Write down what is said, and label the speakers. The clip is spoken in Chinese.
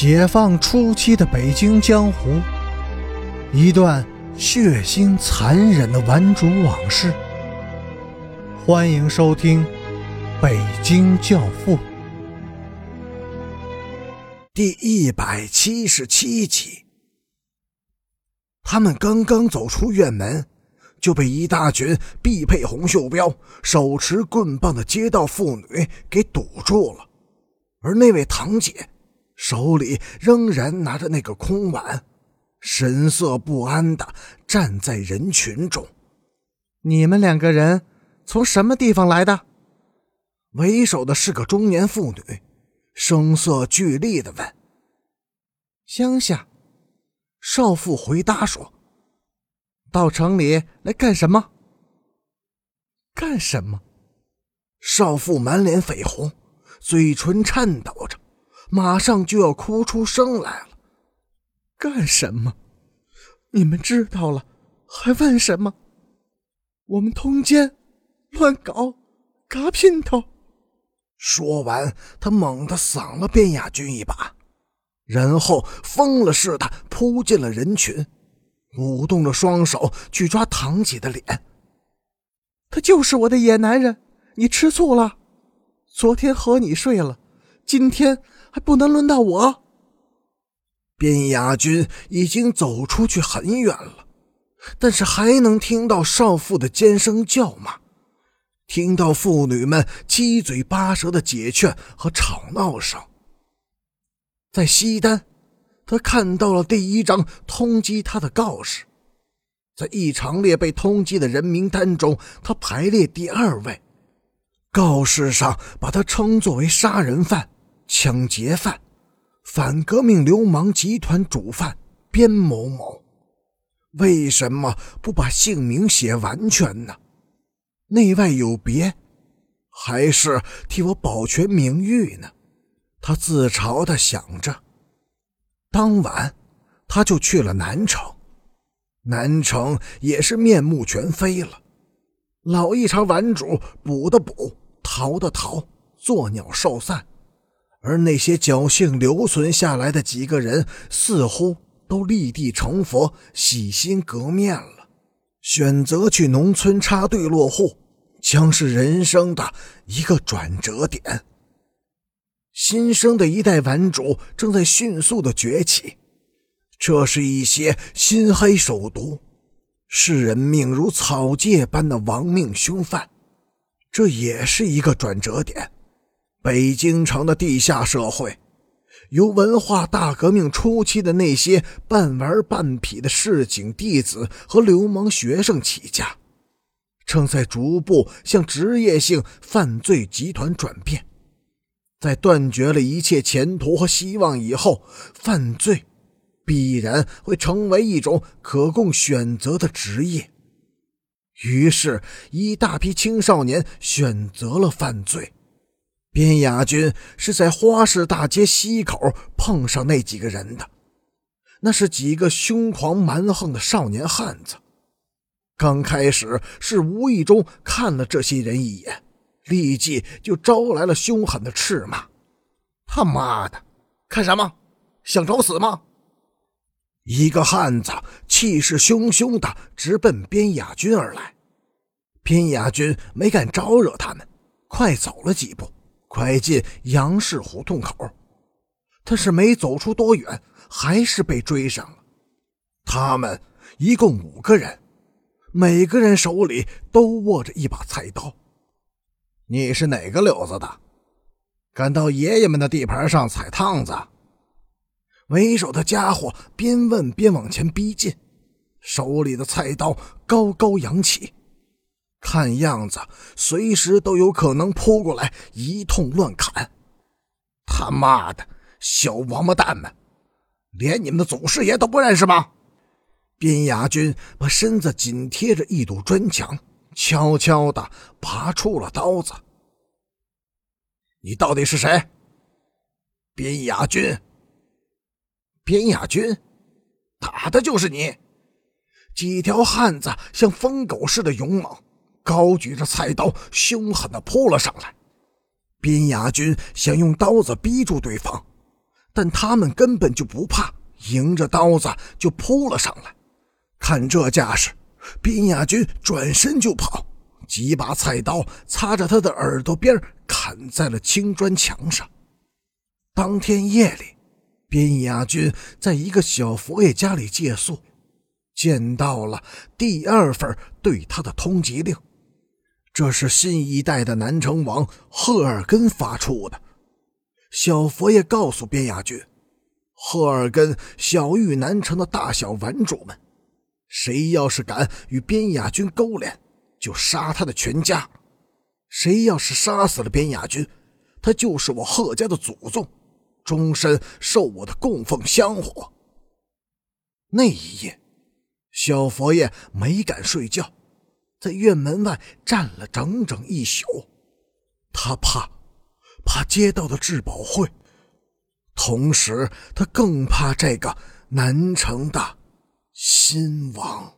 Speaker 1: 解放初期的北京江湖，一段血腥残忍的顽主往事。欢迎收听《北京教父》
Speaker 2: 第一百七十七集。他们刚刚走出院门，就被一大群必配红袖标、手持棍棒的街道妇女给堵住了，而那位堂姐。手里仍然拿着那个空碗，神色不安的站在人群中。
Speaker 1: 你们两个人从什么地方来的？
Speaker 2: 为首的是个中年妇女，声色俱厉的问。
Speaker 1: 乡下，少妇回答说：“到城里来干什么？干什么？”
Speaker 2: 少妇满脸绯红，嘴唇颤抖着。马上就要哭出声来了，
Speaker 1: 干什么？你们知道了，还问什么？我们通奸，乱搞，嘎姘头。
Speaker 2: 说完，他猛地搡了边雅君一把，然后疯了似的扑进了人群，舞动着双手去抓堂姐的脸。
Speaker 1: 他就是我的野男人，你吃醋了？昨天和你睡了，今天。还不能轮到我。
Speaker 2: 边雅君已经走出去很远了，但是还能听到少妇的尖声叫骂，听到妇女们七嘴八舌的解劝和吵闹声。在西单，他看到了第一张通缉他的告示，在异常列被通缉的人名单中，他排列第二位。告示上把他称作为杀人犯。抢劫犯、反革命流氓集团主犯边某某，为什么不把姓名写完全呢？内外有别，还是替我保全名誉呢？他自嘲地想着。当晚，他就去了南城，南城也是面目全非了。老一茬顽主捕的捕，逃的逃，作鸟兽散。而那些侥幸留存下来的几个人，似乎都立地成佛，洗心革面了，选择去农村插队落户，将是人生的一个转折点。新生的一代顽主正在迅速的崛起，这是一些心黑手毒、视人命如草芥般的亡命凶犯，这也是一个转折点。北京城的地下社会，由文化大革命初期的那些半玩半痞的市井弟子和流氓学生起家，正在逐步向职业性犯罪集团转变。在断绝了一切前途和希望以后，犯罪必然会成为一种可供选择的职业。于是，一大批青少年选择了犯罪。边雅君是在花市大街西口碰上那几个人的，那是几个凶狂蛮横的少年汉子。刚开始是无意中看了这些人一眼，立即就招来了凶狠的斥骂：“他妈的，看什么？想找死吗？”一个汉子气势汹汹的直奔边雅君而来，边雅君没敢招惹他们，快走了几步。快进杨氏胡同口，他是没走出多远，还是被追上了。他们一共五个人，每个人手里都握着一把菜刀。你是哪个柳子的？敢到爷爷们的地盘上踩趟子？为首的家伙边问边往前逼近，手里的菜刀高高扬起。看样子，随时都有可能扑过来一通乱砍。他妈的，小王八蛋们，连你们的祖师爷都不认识吗？边雅君把身子紧贴着一堵砖墙，悄悄地拔出了刀子。你到底是谁？边雅君。边雅君，打的就是你。几条汉子像疯狗似的勇猛。高举着菜刀，凶狠地扑了上来。边雅君想用刀子逼住对方，但他们根本就不怕，迎着刀子就扑了上来。看这架势，边亚军转身就跑，几把菜刀擦着他的耳朵边砍在了青砖墙上。当天夜里，边亚军在一个小佛爷家里借宿，见到了第二份对他的通缉令。这是新一代的南城王赫尔根发出的。小佛爷告诉边雅军，赫尔根小玉南城的大小玩主们，谁要是敢与边雅军勾连，就杀他的全家。谁要是杀死了边雅军，他就是我贺家的祖宗，终身受我的供奉香火。那一夜，小佛爷没敢睡觉。在院门外站了整整一宿，他怕，怕接到的质保会，同时他更怕这个南城的新王。